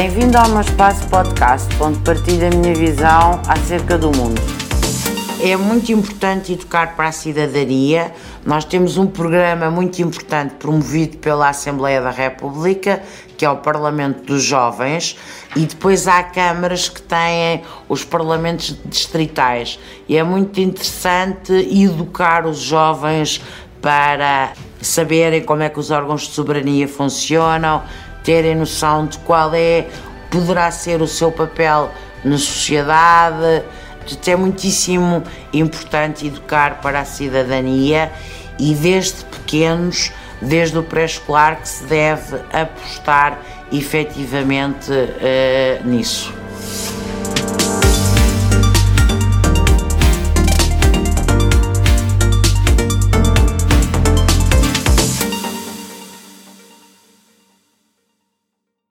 Bem-vindo ao meu espaço podcast, onde partilho a minha visão acerca do mundo. É muito importante educar para a cidadania. Nós temos um programa muito importante promovido pela Assembleia da República, que é o Parlamento dos Jovens, e depois há câmaras que têm os parlamentos distritais. E é muito interessante educar os jovens para saberem como é que os órgãos de soberania funcionam, terem noção de qual é, poderá ser o seu papel na sociedade. É muitíssimo importante educar para a cidadania e desde pequenos, desde o pré-escolar, que se deve apostar efetivamente uh, nisso.